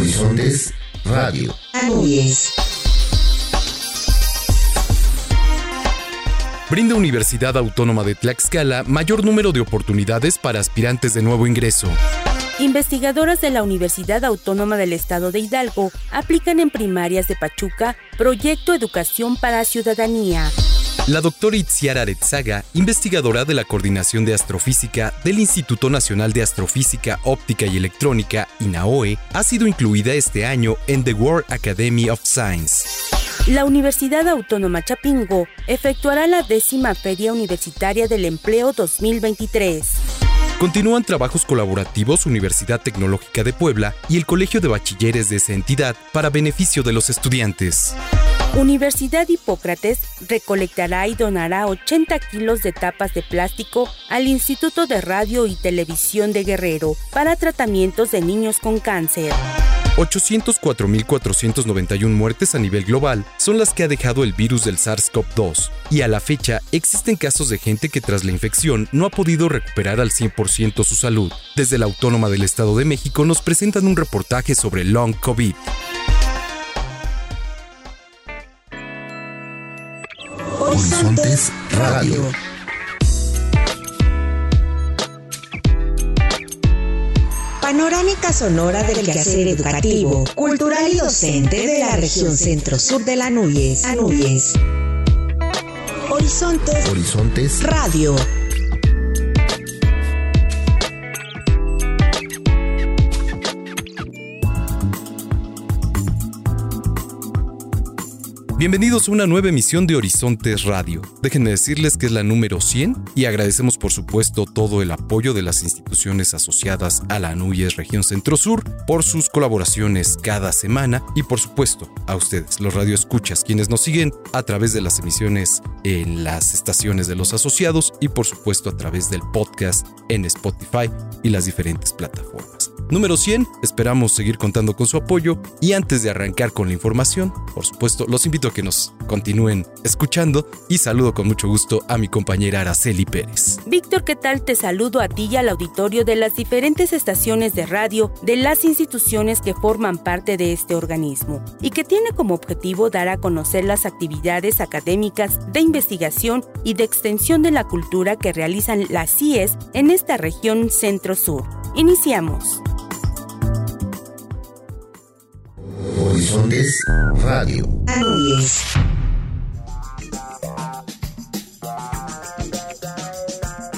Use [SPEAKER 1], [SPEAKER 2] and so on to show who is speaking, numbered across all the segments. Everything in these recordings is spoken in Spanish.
[SPEAKER 1] Horizontes Radio.
[SPEAKER 2] Brinda Universidad Autónoma de Tlaxcala mayor número de oportunidades para aspirantes de nuevo ingreso.
[SPEAKER 3] Investigadoras de la Universidad Autónoma del Estado de Hidalgo aplican en primarias de Pachuca Proyecto Educación para Ciudadanía.
[SPEAKER 2] La doctora Itziara Aretzaga, investigadora de la Coordinación de Astrofísica del Instituto Nacional de Astrofísica Óptica y Electrónica, INAOE, ha sido incluida este año en The World Academy of Science.
[SPEAKER 3] La Universidad Autónoma Chapingo efectuará la décima Feria Universitaria del Empleo 2023.
[SPEAKER 2] Continúan trabajos colaborativos Universidad Tecnológica de Puebla y el Colegio de Bachilleres de esa entidad para beneficio de los estudiantes.
[SPEAKER 3] Universidad Hipócrates recolectará y donará 80 kilos de tapas de plástico al Instituto de Radio y Televisión de Guerrero para tratamientos de niños con cáncer.
[SPEAKER 2] 804.491 muertes a nivel global son las que ha dejado el virus del SARS-CoV-2 y a la fecha existen casos de gente que tras la infección no ha podido recuperar al 100% su salud. Desde la Autónoma del Estado de México nos presentan un reportaje sobre Long COVID.
[SPEAKER 1] Horizontes Radio.
[SPEAKER 4] Panorámica sonora del quehacer educativo, cultural y docente de la región centro-sur de la Núñez. Horizontes,
[SPEAKER 1] Horizontes
[SPEAKER 4] Radio.
[SPEAKER 2] Bienvenidos a una nueva emisión de Horizontes Radio. Déjenme decirles que es la número 100 y agradecemos por supuesto todo el apoyo de las instituciones asociadas a la ANUYES Región Centro Sur por sus colaboraciones cada semana y por supuesto a ustedes, los radioescuchas, quienes nos siguen a través de las emisiones en las estaciones de los asociados y por supuesto a través del podcast en Spotify y las diferentes plataformas. Número 100, esperamos seguir contando con su apoyo y antes de arrancar con la información, por supuesto, los invito a que nos continúen escuchando y saludo con mucho gusto a mi compañera Araceli Pérez.
[SPEAKER 3] Víctor, ¿qué tal? Te saludo a ti y al auditorio de las diferentes estaciones de radio de las instituciones que forman parte de este organismo y que tiene como objetivo dar a conocer las actividades académicas de investigación y de extensión de la cultura que realizan las CIES en esta región centro-sur. Iniciamos.
[SPEAKER 1] Horizontes Radio.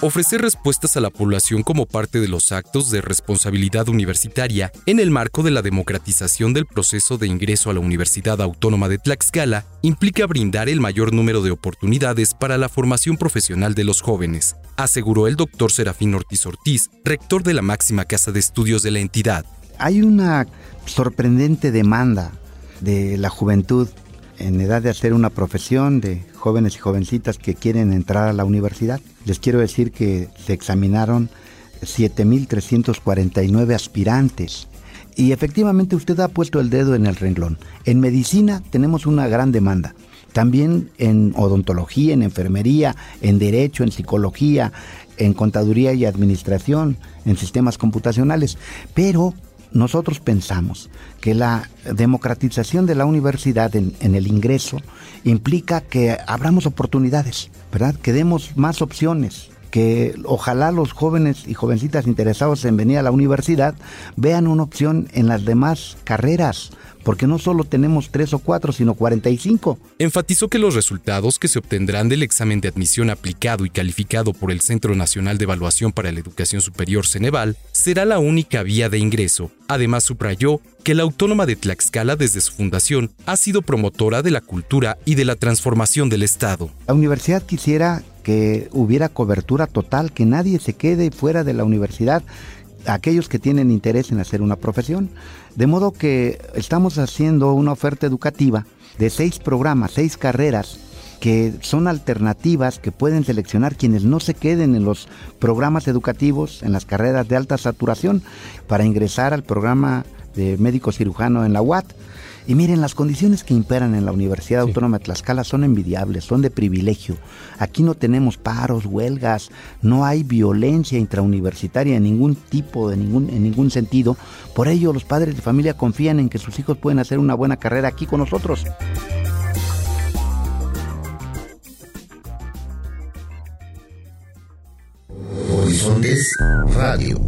[SPEAKER 2] Ofrecer respuestas a la población como parte de los actos de responsabilidad universitaria en el marco de la democratización del proceso de ingreso a la Universidad Autónoma de Tlaxcala implica brindar el mayor número de oportunidades para la formación profesional de los jóvenes, aseguró el doctor Serafín Ortiz Ortiz, rector de la máxima casa de estudios de la entidad.
[SPEAKER 5] Hay una sorprendente demanda de la juventud en edad de hacer una profesión, de jóvenes y jovencitas que quieren entrar a la universidad. Les quiero decir que se examinaron 7.349 aspirantes. Y efectivamente usted ha puesto el dedo en el renglón. En medicina tenemos una gran demanda. También en odontología, en enfermería, en derecho, en psicología, en contaduría y administración, en sistemas computacionales. Pero nosotros pensamos que la democratización de la universidad en, el ingreso implica que abramos oportunidades, ¿verdad? Que demos más opciones, que ojalá los jóvenes y jovencitas interesados en venir a la universidad vean una opción en las demás carreras, porque no solo tenemos tres o cuatro, sino 45.
[SPEAKER 2] Enfatizó que los resultados que se obtendrán del examen de admisión aplicado y calificado por el Centro Nacional de Evaluación para la Educación Superior Ceneval será la única vía de ingreso. Además, subrayó que la Autónoma de Tlaxcala desde su fundación ha sido promotora de la cultura y de la transformación del Estado.
[SPEAKER 5] La universidad quisiera que hubiera cobertura total, que nadie se quede fuera de la universidad, aquellos que tienen interés en hacer una profesión. De modo que estamos haciendo una oferta educativa de seis programas, seis carreras que son alternativas que pueden seleccionar quienes no se queden en los programas educativos, en las carreras de alta saturación, para ingresar al programa de médico cirujano en la UAT Y miren, las condiciones que imperan en la Universidad Autónoma de Tlaxcala son envidiables, son de privilegio. Aquí no tenemos paros, huelgas, no hay violencia intrauniversitaria en ningún tipo, de ningún, en ningún sentido. Por ello, los padres de familia confían en que sus hijos pueden hacer una buena carrera aquí con nosotros.
[SPEAKER 1] Horizontes Radio.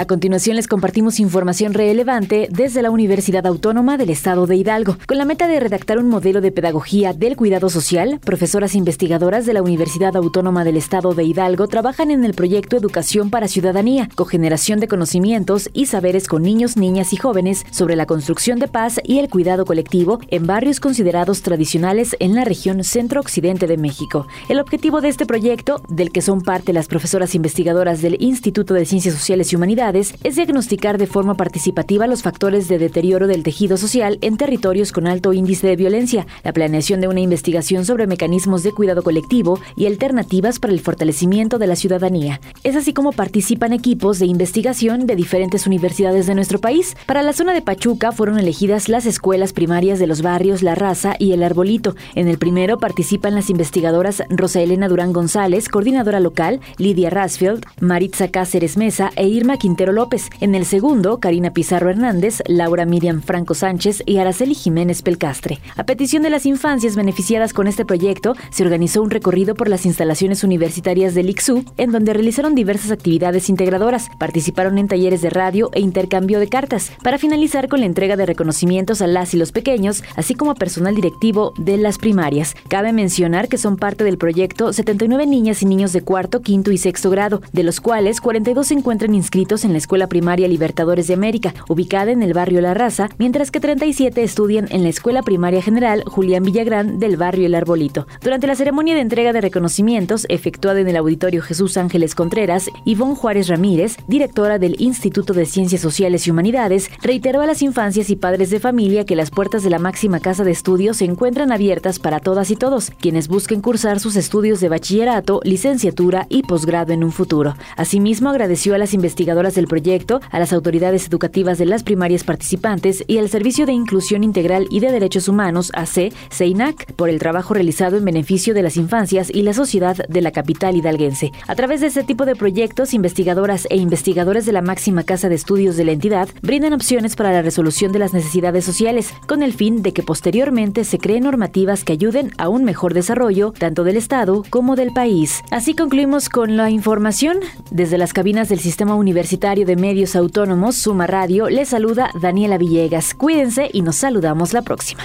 [SPEAKER 6] A continuación les compartimos información relevante desde la Universidad Autónoma del Estado de Hidalgo. Con la meta de redactar un modelo de pedagogía del cuidado social, profesoras investigadoras de la Universidad Autónoma del Estado de Hidalgo trabajan en el proyecto Educación para Ciudadanía, cogeneración de conocimientos y saberes con niños, niñas y jóvenes sobre la construcción de paz y el cuidado colectivo en barrios considerados tradicionales en la región centro-occidente de México. El objetivo de este proyecto, del que son parte las profesoras investigadoras del Instituto de Ciencias Sociales y Humanidades, es diagnosticar de forma participativa los factores de deterioro del tejido social en territorios con alto índice de violencia, la planeación de una investigación sobre mecanismos de cuidado colectivo y alternativas para el fortalecimiento de la ciudadanía. Es así como participan equipos de investigación de diferentes universidades de nuestro país. Para la zona de Pachuca fueron elegidas las escuelas primarias de los barrios La Raza y El Arbolito. En el primero participan las investigadoras Rosa Elena Durán González, coordinadora local, Lidia Rasfield, Maritza Cáceres Mesa e Irma Quintana López. En el segundo, Karina Pizarro Hernández, Laura Miriam Franco Sánchez y Araceli Jiménez Pelcastre. A petición de las infancias beneficiadas con este proyecto, se organizó un recorrido por las instalaciones universitarias del ICSU, en donde realizaron diversas actividades integradoras. Participaron en talleres de radio e intercambio de cartas, para finalizar con la entrega de reconocimientos a las y los pequeños, así como a personal directivo de las primarias. Cabe mencionar que son parte del proyecto 79 niñas y niños de cuarto, quinto y sexto grado, de los cuales 42 se encuentran inscritos en la Escuela Primaria Libertadores de América, ubicada en el barrio La Raza, mientras que 37 estudian en la Escuela Primaria General Julián Villagrán del barrio El Arbolito. Durante la ceremonia de entrega de reconocimientos efectuada en el Auditorio Jesús Ángeles Contreras, Ivonne Juárez Ramírez, directora del Instituto de Ciencias Sociales y Humanidades, reiteró a las infancias y padres de familia que las puertas de la máxima casa de estudios se encuentran abiertas para todas y todos, quienes busquen cursar sus estudios de bachillerato, licenciatura y posgrado en un futuro. Asimismo, agradeció a las investigadoras de del proyecto, a las autoridades educativas de las primarias participantes y al Servicio de Inclusión Integral y de Derechos Humanos, AC, CEINAC, por el trabajo realizado en beneficio de las infancias y la sociedad de la capital hidalguense. A través de este tipo de proyectos, investigadoras e investigadores de la máxima casa de estudios de la entidad brindan opciones para la resolución de las necesidades sociales, con el fin de que posteriormente se creen normativas que ayuden a un mejor desarrollo tanto del Estado como del país. Así concluimos con la información desde las cabinas del sistema universitario de Medios Autónomos, Suma Radio, les saluda Daniela Villegas. Cuídense y nos saludamos la próxima.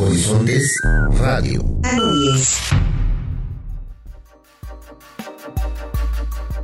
[SPEAKER 1] Horizontes Radio.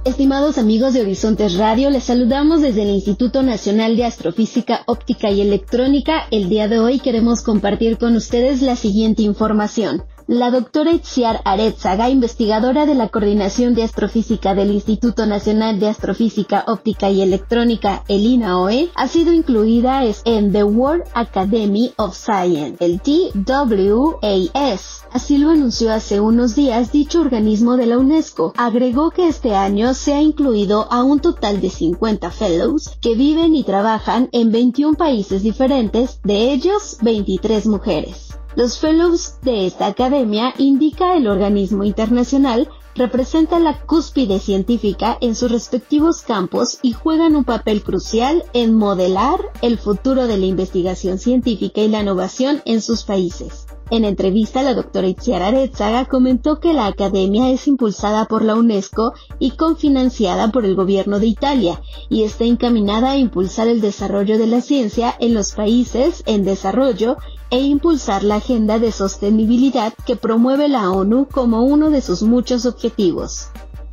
[SPEAKER 7] Estimados amigos de Horizontes Radio, les saludamos desde el Instituto Nacional de Astrofísica Óptica y Electrónica. El día de hoy queremos compartir con ustedes la siguiente información. La doctora Itziar Aretzaga, investigadora de la Coordinación de Astrofísica del Instituto Nacional de Astrofísica Óptica y Electrónica, el INAOE, ha sido incluida en The World Academy of Science, el TWAS. Así lo anunció hace unos días dicho organismo de la UNESCO. Agregó que este año se ha incluido a un total de 50 fellows que viven y trabajan en 21 países diferentes, de ellos 23 mujeres. Los fellows de esta academia, indica el organismo internacional, representan la cúspide científica en sus respectivos campos y juegan un papel crucial en modelar el futuro de la investigación científica y la innovación en sus países. En entrevista, la doctora Itziar Aretzaga comentó que la academia es impulsada por la UNESCO y confinanciada por el gobierno de Italia y está encaminada a impulsar el desarrollo de la ciencia en los países en desarrollo e impulsar la agenda de sostenibilidad que promueve la ONU como uno de sus muchos objetivos.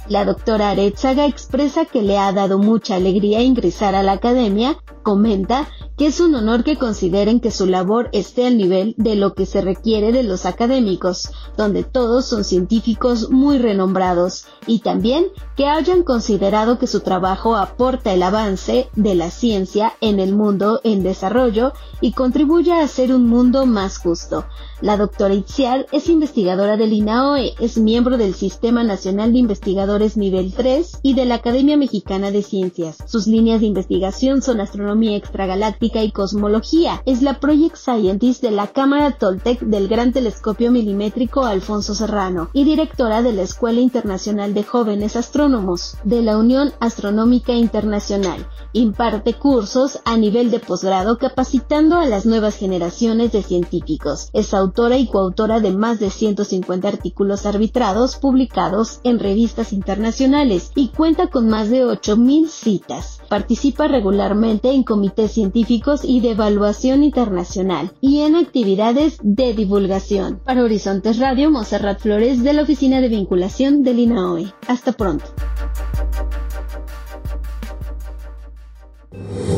[SPEAKER 7] La doctora Aretzaga expresa que le ha dado mucha alegría ingresar a la academia, comenta que es un honor que consideren que su labor esté al nivel de lo que se requiere de los académicos, donde todos son científicos muy renombrados, y también que hayan considerado que su trabajo aporta el avance de la ciencia en el mundo en desarrollo y contribuye a hacer un mundo más justo. La doctora Itziar es investigadora del INAOE, es miembro del Sistema Nacional de Investigadores Nivel 3 y de la Academia Mexicana de Ciencias. Sus líneas de investigación son astronomía extragaláctica y cosmología. Es la Project Scientist de la Cámara Toltec del Gran Telescopio Milimétrico Alfonso Serrano y directora de la Escuela Internacional de Jóvenes Astrónomos de la Unión Astronómica Internacional. Imparte cursos a nivel de posgrado capacitando a las nuevas generaciones de científicos. Es autora y coautora de más de 150 artículos arbitrados publicados en revistas internacionales y cuenta con más de 8.000 citas. Participa regularmente en comités científicos y de evaluación internacional y en actividades de divulgación. Para Horizontes Radio, Monserrat Flores de la Oficina de Vinculación del INAOE. Hasta pronto.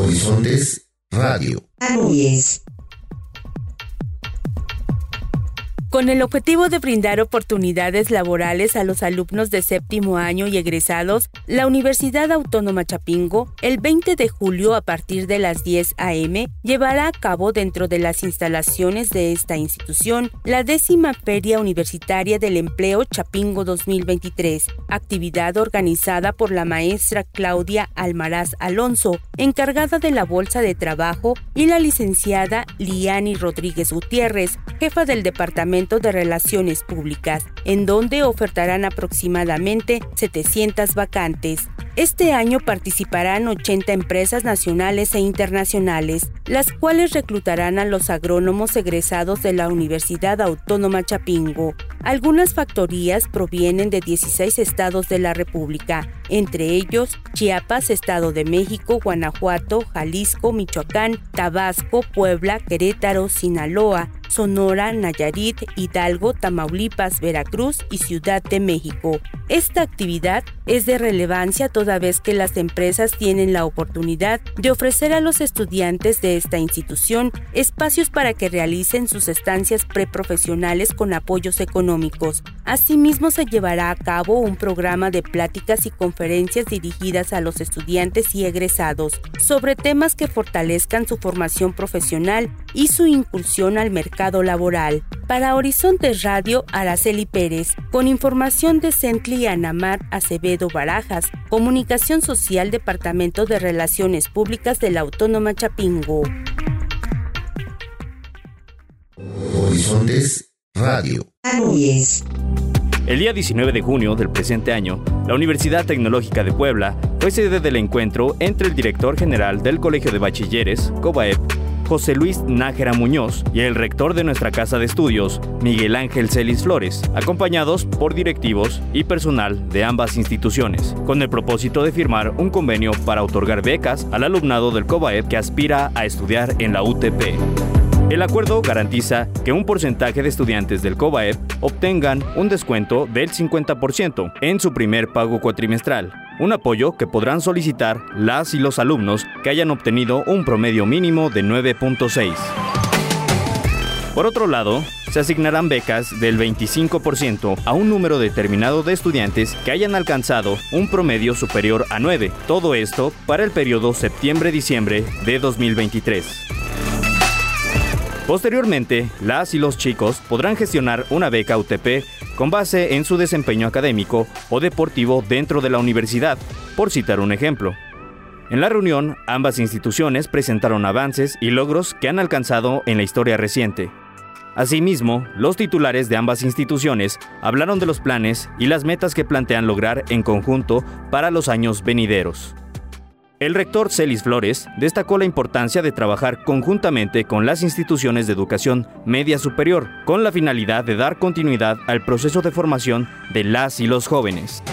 [SPEAKER 1] Horizontes Radio.
[SPEAKER 3] Con el objetivo de brindar oportunidades laborales a los alumnos de séptimo año y egresados, la Universidad Autónoma Chapingo, el 20 de julio a partir de las 10 a.m., llevará a cabo dentro de las instalaciones de esta institución la décima Feria Universitaria del Empleo Chapingo 2023, actividad organizada por la maestra Claudia Almaraz Alonso, encargada de la Bolsa de Trabajo, y la licenciada Liani Rodríguez Gutiérrez, jefa del Departamento de Relaciones Públicas, en donde ofertarán aproximadamente 700 vacantes. Este año participarán 80 empresas nacionales e internacionales, las cuales reclutarán a los agrónomos egresados de la Universidad Autónoma Chapingo. Algunas factorías provienen de 16 estados de la República, entre ellos Chiapas, Estado de México, Guanajuato, Jalisco, Michoacán, Tabasco, Puebla, Querétaro, Sinaloa, Sonora, Nayarit, Hidalgo, Tamaulipas, Veracruz y Ciudad de México. Esta actividad es de relevancia toda vez que las empresas tienen la oportunidad de ofrecer a los estudiantes de esta institución espacios para que realicen sus estancias preprofesionales con apoyos económicos. Asimismo, se llevará a cabo un programa de pláticas y conferencias dirigidas a los estudiantes y egresados sobre temas que fortalezcan su formación profesional y su incursión al mercado laboral. Para Horizontes Radio, Araceli Pérez, con información de Centli Anamar Acevedo Barajas, Comunicación Social, Departamento de Relaciones Públicas de la Autónoma Chapingo.
[SPEAKER 1] Horizontes Radio.
[SPEAKER 8] El día 19 de junio del presente año, la Universidad Tecnológica de Puebla fue sede del encuentro entre el director general del Colegio de Bachilleres, COBAEP, José Luis Nájera Muñoz y el rector de nuestra casa de estudios, Miguel Ángel Celis Flores, acompañados por directivos y personal de ambas instituciones, con el propósito de firmar un convenio para otorgar becas al alumnado del COBAEP que aspira a estudiar en la UTP. El acuerdo garantiza que un porcentaje de estudiantes del COBAEP obtengan un descuento del 50% en su primer pago cuatrimestral, un apoyo que podrán solicitar las y los alumnos que hayan obtenido un promedio mínimo de 9.6. Por otro lado, se asignarán becas del 25% a un número determinado de estudiantes que hayan alcanzado un promedio superior a 9, todo esto para el periodo septiembre-diciembre de 2023. Posteriormente, las y los chicos podrán gestionar una beca UTP con base en su desempeño académico o deportivo dentro de la universidad, por citar un ejemplo. En la reunión, ambas instituciones presentaron avances y logros que han alcanzado en la historia reciente. Asimismo, los titulares de ambas instituciones hablaron de los planes y las metas que plantean lograr en conjunto para los años venideros. El rector Celis Flores destacó la importancia de trabajar conjuntamente con las instituciones de educación media superior, con la finalidad de dar continuidad al proceso de formación de las y los jóvenes.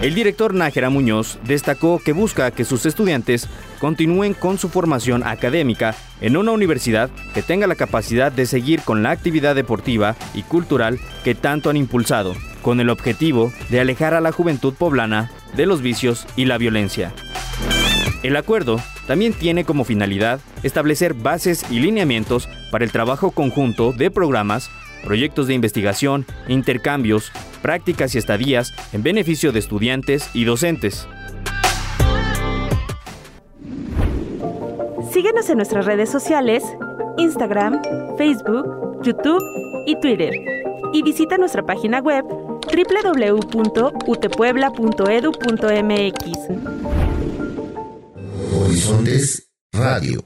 [SPEAKER 8] El director Nájera Muñoz destacó que busca que sus estudiantes continúen con su formación académica en una universidad que tenga la capacidad de seguir con la actividad deportiva y cultural que tanto han impulsado, con el objetivo de alejar a la juventud poblana de los vicios y la violencia. El acuerdo también tiene como finalidad establecer bases y lineamientos para el trabajo conjunto de programas, proyectos de investigación, intercambios, prácticas y estadías en beneficio de estudiantes y docentes.
[SPEAKER 9] Síguenos en nuestras redes sociales, Instagram, Facebook, YouTube y Twitter. Y visita nuestra página web www.utepuebla.edu.mx.
[SPEAKER 1] Horizontes Radio.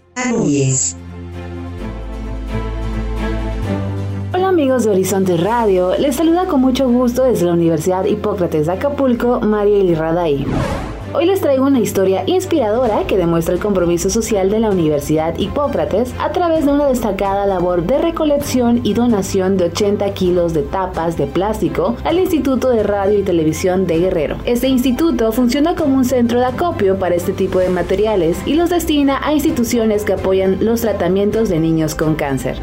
[SPEAKER 10] Hola amigos de Horizontes Radio, les saluda con mucho gusto desde la Universidad Hipócrates de Acapulco, María Raday. Hoy les traigo una historia inspiradora que demuestra el compromiso social de la Universidad Hipócrates a través de una destacada labor de recolección y donación de 80 kilos de tapas de plástico al Instituto de Radio y Televisión de Guerrero. Este instituto funciona como un centro de acopio para este tipo de materiales y los destina a instituciones que apoyan los tratamientos de niños con cáncer.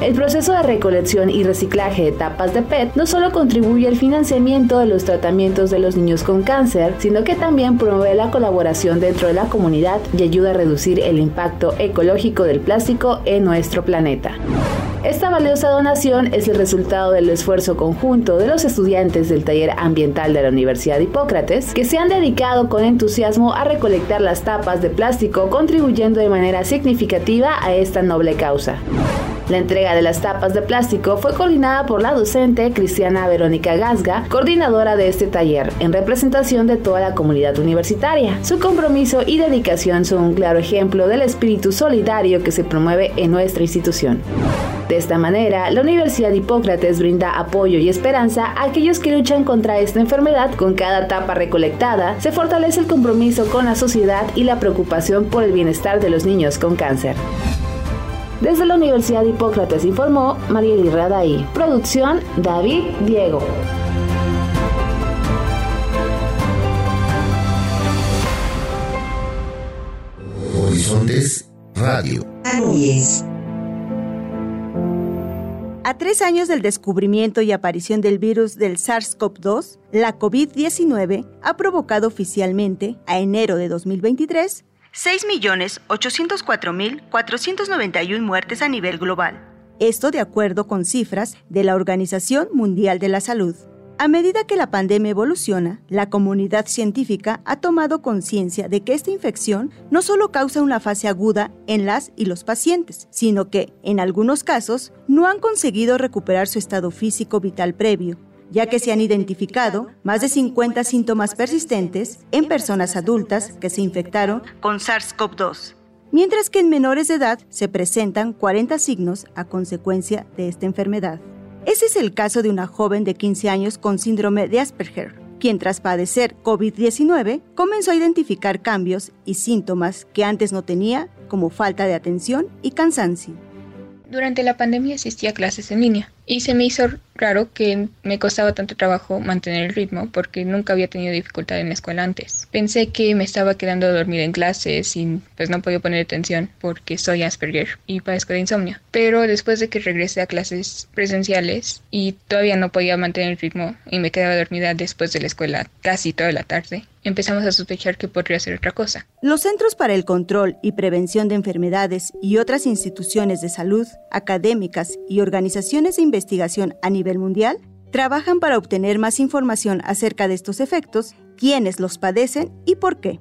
[SPEAKER 10] El proceso de recolección y reciclaje de tapas de PET no solo contribuye al financiamiento de los tratamientos de los niños con cáncer, sino que también promueve la colaboración dentro de la comunidad y ayuda a reducir el impacto ecológico del plástico en nuestro planeta. Esta valiosa donación es el resultado del esfuerzo conjunto de los estudiantes del taller ambiental de la Universidad de Hipócrates, que se han dedicado con entusiasmo a recolectar las tapas de plástico, contribuyendo de manera significativa a esta noble causa. La entrega de las tapas de plástico fue coordinada por la docente Cristiana Verónica Gasga, coordinadora de este taller, en representación de toda la comunidad universitaria. Su compromiso y dedicación son un claro ejemplo del espíritu solidario que se promueve en nuestra institución. De esta manera, la Universidad de Hipócrates brinda apoyo y esperanza a aquellos que luchan contra esta enfermedad. Con cada tapa recolectada, se fortalece el compromiso con la sociedad y la preocupación por el bienestar de los niños con cáncer. Desde la Universidad de Hipócrates informó Marieli Radaí. Producción David Diego.
[SPEAKER 1] Horizontes Radio.
[SPEAKER 9] A tres años del descubrimiento y aparición del virus del SARS-CoV-2, la COVID-19 ha provocado oficialmente, a enero de 2023, 6.804.491 muertes a nivel global. Esto de acuerdo con cifras de la Organización Mundial de la Salud. A medida que la pandemia evoluciona, la comunidad científica ha tomado conciencia de que esta infección no solo causa una fase aguda en las y los pacientes, sino que, en algunos casos, no han conseguido recuperar su estado físico vital previo, ya que se han identificado más de 50 síntomas persistentes en personas adultas que se infectaron con SARS-CoV-2, mientras que en menores de edad se presentan 40 signos a consecuencia de esta enfermedad. Ese es el caso de una joven de 15 años con síndrome de Asperger, quien tras padecer COVID-19 comenzó a identificar cambios y síntomas que antes no tenía, como falta de atención y cansancio.
[SPEAKER 11] Durante la pandemia asistí a clases en línea y se me hizo raro que me costaba tanto trabajo mantener el ritmo porque nunca había tenido dificultad en la escuela antes. Pensé que me estaba quedando a dormir en clases y pues no podía poner atención porque soy Asperger y padezco de insomnio. Pero después de que regresé a clases presenciales y todavía no podía mantener el ritmo y me quedaba dormida después de la escuela casi toda la tarde, empezamos a sospechar que podría ser otra cosa.
[SPEAKER 9] Los Centros para el Control y Prevención de Enfermedades y otras instituciones de salud, académicas y organizaciones de investigación a nivel mundial trabajan para obtener más información acerca de estos efectos, quiénes los padecen y por qué.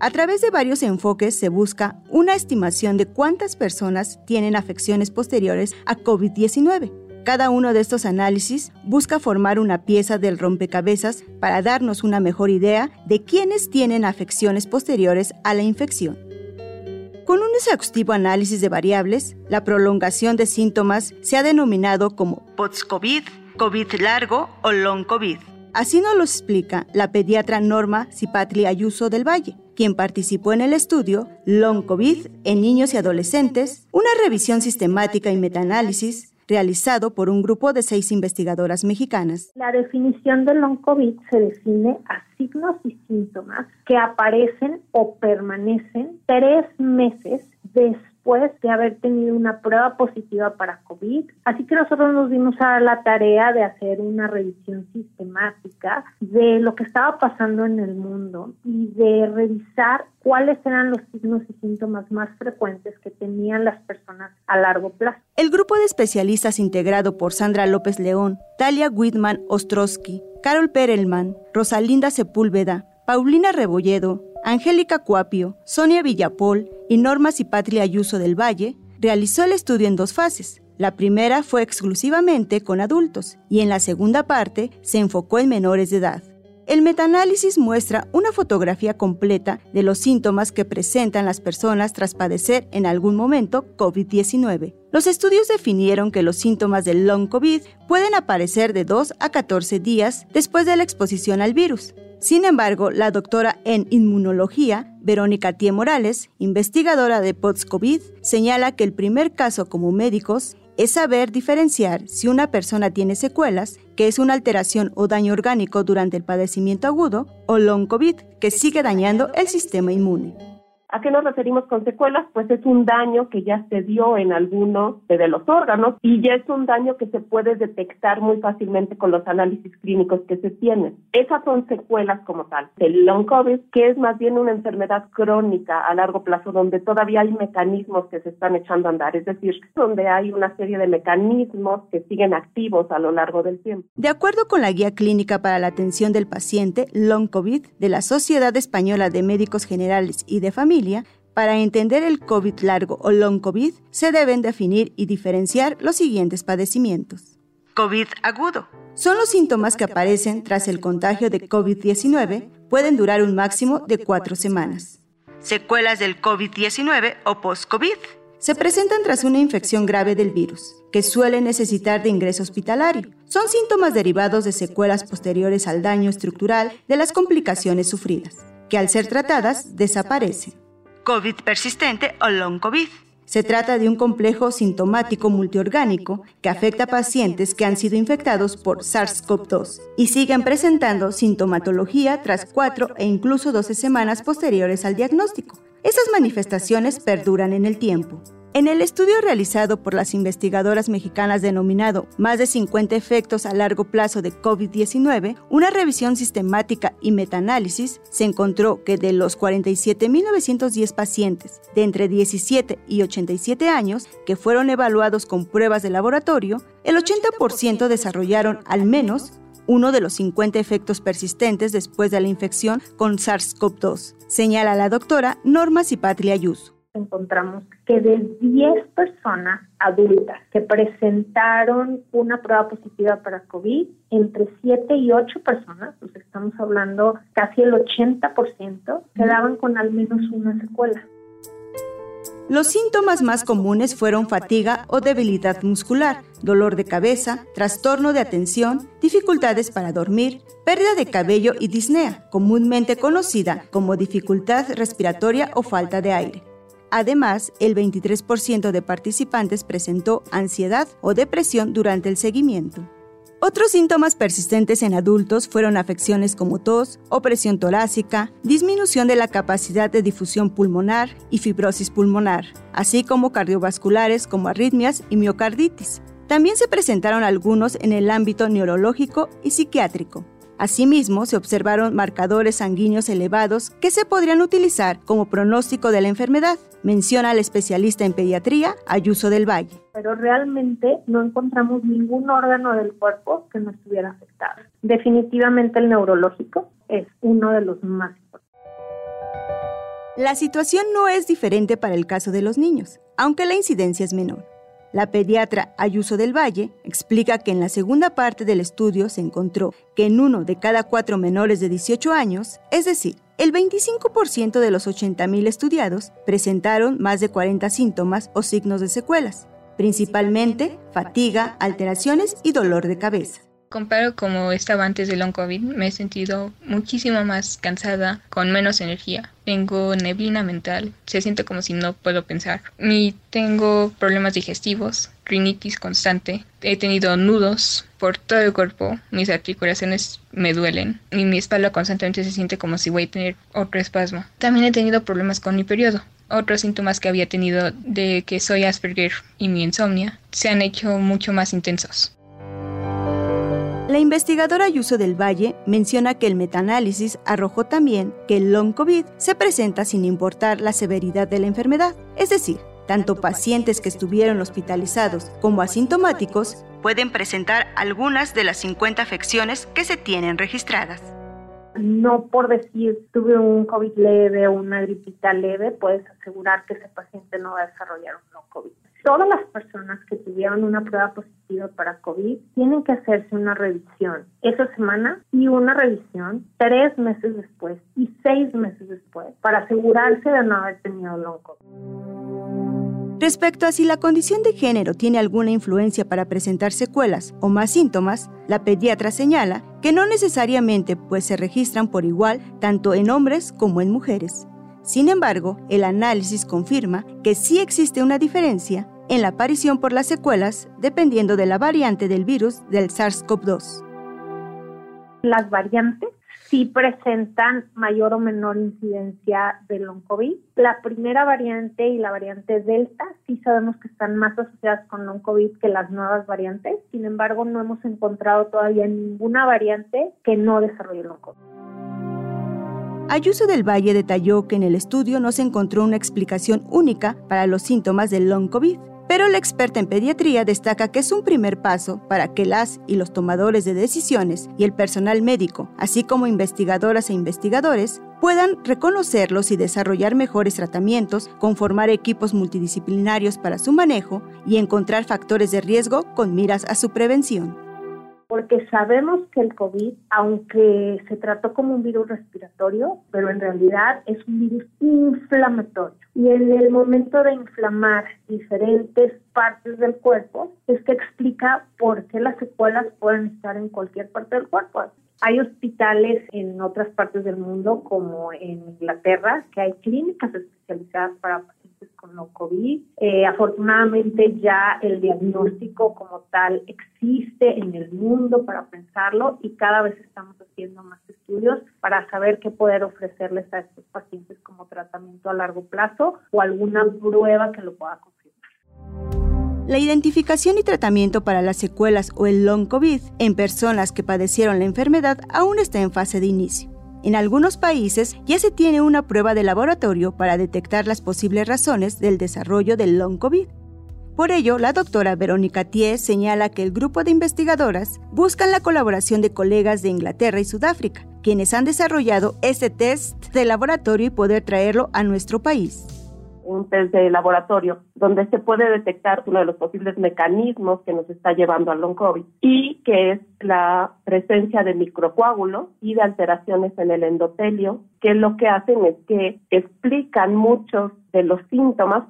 [SPEAKER 9] A través de varios enfoques se busca una estimación de cuántas personas tienen afecciones posteriores a COVID-19 cada uno de estos análisis busca formar una pieza del rompecabezas para darnos una mejor idea de quiénes tienen afecciones posteriores a la infección. Con un exhaustivo análisis de variables, la prolongación de síntomas se ha denominado como post-COVID, COVID largo o long COVID. Así nos lo explica la pediatra Norma Cipatli Ayuso del Valle, quien participó en el estudio Long COVID en niños y adolescentes, una revisión sistemática y metaanálisis realizado por un grupo de seis investigadoras mexicanas.
[SPEAKER 12] La definición del long COVID se define a signos y síntomas que aparecen o permanecen tres meses después después de haber tenido una prueba positiva para COVID. Así que nosotros nos dimos a la tarea de hacer una revisión sistemática de lo que estaba pasando en el mundo y de revisar cuáles eran los signos y síntomas más frecuentes que tenían las personas a largo plazo.
[SPEAKER 9] El grupo de especialistas integrado por Sandra López León, Talia Whitman Ostrowski, Carol Perelman, Rosalinda Sepúlveda, Paulina Rebolledo, Angélica Cuapio, Sonia Villapol y Norma Cipatria Ayuso del Valle realizó el estudio en dos fases. La primera fue exclusivamente con adultos y en la segunda parte se enfocó en menores de edad. El metaanálisis muestra una fotografía completa de los síntomas que presentan las personas tras padecer en algún momento COVID-19. Los estudios definieron que los síntomas del long COVID pueden aparecer de 2 a 14 días después de la exposición al virus. Sin embargo, la doctora en inmunología, Verónica Tie Morales, investigadora de POTS-COVID, señala que el primer caso como médicos es saber diferenciar si una persona tiene secuelas, que es una alteración o daño orgánico durante el padecimiento agudo, o long COVID, que sigue dañando el sistema inmune.
[SPEAKER 13] ¿A qué nos referimos con secuelas? Pues es un daño que ya se dio en alguno de los órganos y ya es un daño que se puede detectar muy fácilmente con los análisis clínicos que se tienen. Esas son secuelas como tal. El long COVID, que es más bien una enfermedad crónica a largo plazo donde todavía hay mecanismos que se están echando a andar, es decir, donde hay una serie de mecanismos que siguen activos a lo largo del tiempo.
[SPEAKER 9] De acuerdo con la guía clínica para la atención del paciente long COVID de la Sociedad Española de Médicos Generales y de Familia, para entender el COVID largo o long COVID, se deben definir y diferenciar los siguientes padecimientos. COVID agudo. Son los síntomas que aparecen tras el contagio de COVID-19, pueden durar un máximo de cuatro semanas. Secuelas del COVID-19 o post-COVID. Se presentan tras una infección grave del virus, que suele necesitar de ingreso hospitalario. Son síntomas derivados de secuelas posteriores al daño estructural de las complicaciones sufridas, que al ser tratadas desaparecen. COVID persistente o long COVID. Se trata de un complejo sintomático multiorgánico que afecta a pacientes que han sido infectados por SARS-CoV-2 y siguen presentando sintomatología tras cuatro e incluso 12 semanas posteriores al diagnóstico. Esas manifestaciones perduran en el tiempo. En el estudio realizado por las investigadoras mexicanas denominado Más de 50 efectos a largo plazo de COVID-19, una revisión sistemática y metaanálisis, se encontró que de los 47.910 pacientes de entre 17 y 87 años que fueron evaluados con pruebas de laboratorio, el 80% desarrollaron al menos uno de los 50 efectos persistentes después de la infección con SARS-CoV-2, señala la doctora Norma Cipatria Ayuso
[SPEAKER 12] encontramos que de 10 personas adultas que presentaron una prueba positiva para COVID, entre 7 y 8 personas, estamos hablando casi el 80%, quedaban con al menos una secuela.
[SPEAKER 9] Los síntomas más comunes fueron fatiga o debilidad muscular, dolor de cabeza, trastorno de atención, dificultades para dormir, pérdida de cabello y disnea, comúnmente conocida como dificultad respiratoria o falta de aire. Además, el 23% de participantes presentó ansiedad o depresión durante el seguimiento. Otros síntomas persistentes en adultos fueron afecciones como tos, opresión torácica, disminución de la capacidad de difusión pulmonar y fibrosis pulmonar, así como cardiovasculares como arritmias y miocarditis. También se presentaron algunos en el ámbito neurológico y psiquiátrico. Asimismo, se observaron marcadores sanguíneos elevados que se podrían utilizar como pronóstico de la enfermedad, menciona el especialista en pediatría Ayuso del Valle.
[SPEAKER 12] Pero realmente no encontramos ningún órgano del cuerpo que no estuviera afectado. Definitivamente el neurológico es uno de los más importantes.
[SPEAKER 9] La situación no es diferente para el caso de los niños, aunque la incidencia es menor. La pediatra Ayuso del Valle explica que en la segunda parte del estudio se encontró que en uno de cada cuatro menores de 18 años, es decir, el 25% de los 80.000 estudiados presentaron más de 40 síntomas o signos de secuelas, principalmente fatiga, alteraciones y dolor de cabeza.
[SPEAKER 11] Comparo como estaba antes del long COVID, me he sentido muchísimo más cansada, con menos energía. Tengo neblina mental, se siente como si no puedo pensar. Y tengo problemas digestivos, rinitis constante. He tenido nudos por todo el cuerpo, mis articulaciones me duelen y mi espalda constantemente se siente como si voy a tener otro espasmo. También he tenido problemas con mi periodo. otros síntomas que había tenido de que soy Asperger y mi insomnia se han hecho mucho más intensos.
[SPEAKER 9] La investigadora Ayuso del Valle menciona que el metaanálisis arrojó también que el long COVID se presenta sin importar la severidad de la enfermedad, es decir, tanto pacientes que estuvieron hospitalizados como asintomáticos pueden presentar algunas de las 50 afecciones que se tienen registradas.
[SPEAKER 12] No por decir tuve un COVID leve o una gripita leve, puedes asegurar que ese paciente no va a desarrollar un long COVID todas las personas que tuvieron una prueba positiva para COVID tienen que hacerse una revisión esa semana y una revisión tres meses después y seis meses después para asegurarse de no haber tenido long COVID.
[SPEAKER 9] Respecto a si la condición de género tiene alguna influencia para presentar secuelas o más síntomas, la pediatra señala que no necesariamente pues se registran por igual tanto en hombres como en mujeres. Sin embargo, el análisis confirma que sí existe una diferencia en la aparición por las secuelas dependiendo de la variante del virus del SARS-CoV-2.
[SPEAKER 12] Las variantes sí presentan mayor o menor incidencia del long COVID. La primera variante y la variante Delta sí sabemos que están más asociadas con long COVID que las nuevas variantes. Sin embargo, no hemos encontrado todavía ninguna variante que no desarrolle long COVID.
[SPEAKER 9] Ayuso del Valle detalló que en el estudio no se encontró una explicación única para los síntomas del long COVID pero la experta en pediatría destaca que es un primer paso para que las y los tomadores de decisiones y el personal médico, así como investigadoras e investigadores, puedan reconocerlos y desarrollar mejores tratamientos, conformar equipos multidisciplinarios para su manejo y encontrar factores de riesgo con miras a su prevención
[SPEAKER 12] porque sabemos que el COVID, aunque se trató como un virus respiratorio, pero en realidad es un virus inflamatorio. Y en el momento de inflamar diferentes partes del cuerpo, es que explica por qué las secuelas pueden estar en cualquier parte del cuerpo. Hay hospitales en otras partes del mundo, como en Inglaterra, que hay clínicas especializadas para con no COVID. Eh, afortunadamente ya el diagnóstico como tal existe en el mundo para pensarlo y cada vez estamos haciendo más estudios para saber qué poder ofrecerles a estos pacientes como tratamiento a largo plazo o alguna prueba que lo pueda confirmar.
[SPEAKER 9] La identificación y tratamiento para las secuelas o el long COVID en personas que padecieron la enfermedad aún está en fase de inicio. En algunos países ya se tiene una prueba de laboratorio para detectar las posibles razones del desarrollo del long COVID. Por ello, la doctora Verónica Thies señala que el grupo de investigadoras buscan la colaboración de colegas de Inglaterra y Sudáfrica, quienes han desarrollado este test de laboratorio y poder traerlo a nuestro país
[SPEAKER 13] un test de laboratorio donde se puede detectar uno de los posibles mecanismos que nos está llevando al long COVID y que es la presencia de microcoágulos y de alteraciones en el endotelio que lo que hacen es que explican muchos de los síntomas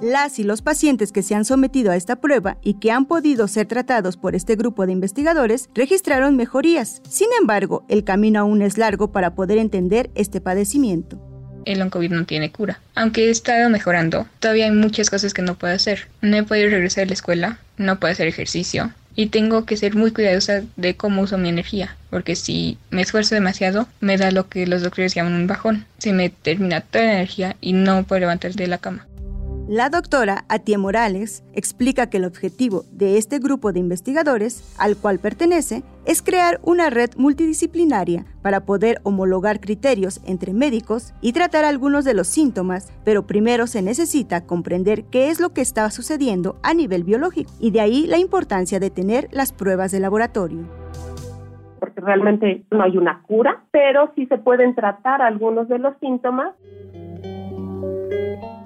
[SPEAKER 9] las y los pacientes que se han sometido a esta prueba y que han podido ser tratados por este grupo de investigadores registraron mejorías. Sin embargo, el camino aún es largo para poder entender este padecimiento
[SPEAKER 11] el long COVID no tiene cura. Aunque he estado mejorando, todavía hay muchas cosas que no puedo hacer. No he podido regresar a la escuela, no puedo hacer ejercicio y tengo que ser muy cuidadosa de cómo uso mi energía, porque si me esfuerzo demasiado, me da lo que los doctores llaman un bajón. Se me termina toda la energía y no puedo levantar de la cama.
[SPEAKER 9] La doctora Atia Morales explica que el objetivo de este grupo de investigadores, al cual pertenece, es crear una red multidisciplinaria para poder homologar criterios entre médicos y tratar algunos de los síntomas, pero primero se necesita comprender qué es lo que está sucediendo a nivel biológico y de ahí la importancia de tener las pruebas de laboratorio.
[SPEAKER 13] Porque realmente no hay una cura, pero sí se pueden tratar algunos de los síntomas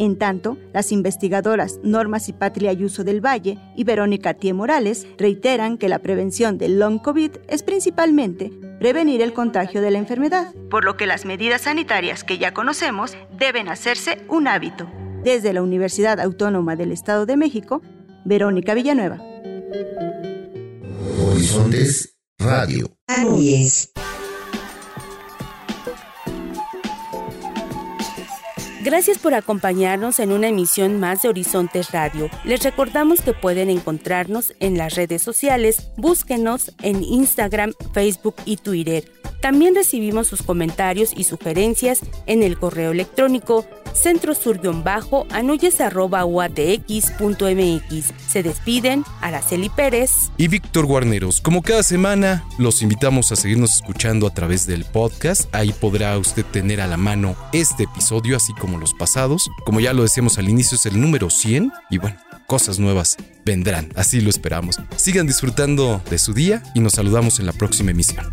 [SPEAKER 9] en tanto, las investigadoras Norma Cipatria Ayuso del Valle y Verónica Tie Morales reiteran que la prevención del long COVID es principalmente prevenir el contagio de la enfermedad, por lo que las medidas sanitarias que ya conocemos deben hacerse un hábito. Desde la Universidad Autónoma del Estado de México, Verónica Villanueva.
[SPEAKER 1] Horizontes Radio.
[SPEAKER 3] Gracias por acompañarnos en una emisión más de Horizontes Radio. Les recordamos que pueden encontrarnos en las redes sociales, búsquenos en Instagram, Facebook y Twitter. También recibimos sus comentarios y sugerencias en el correo electrónico
[SPEAKER 9] centrosur-anuyes.uatx.mx. Se despiden Araceli Pérez
[SPEAKER 2] y Víctor Guarneros. Como cada semana, los invitamos a seguirnos escuchando a través del podcast. Ahí podrá usted tener a la mano este episodio, así como los pasados. Como ya lo decíamos al inicio, es el número 100 y bueno, cosas nuevas vendrán, así lo esperamos. Sigan disfrutando de su día y nos saludamos en la próxima emisión.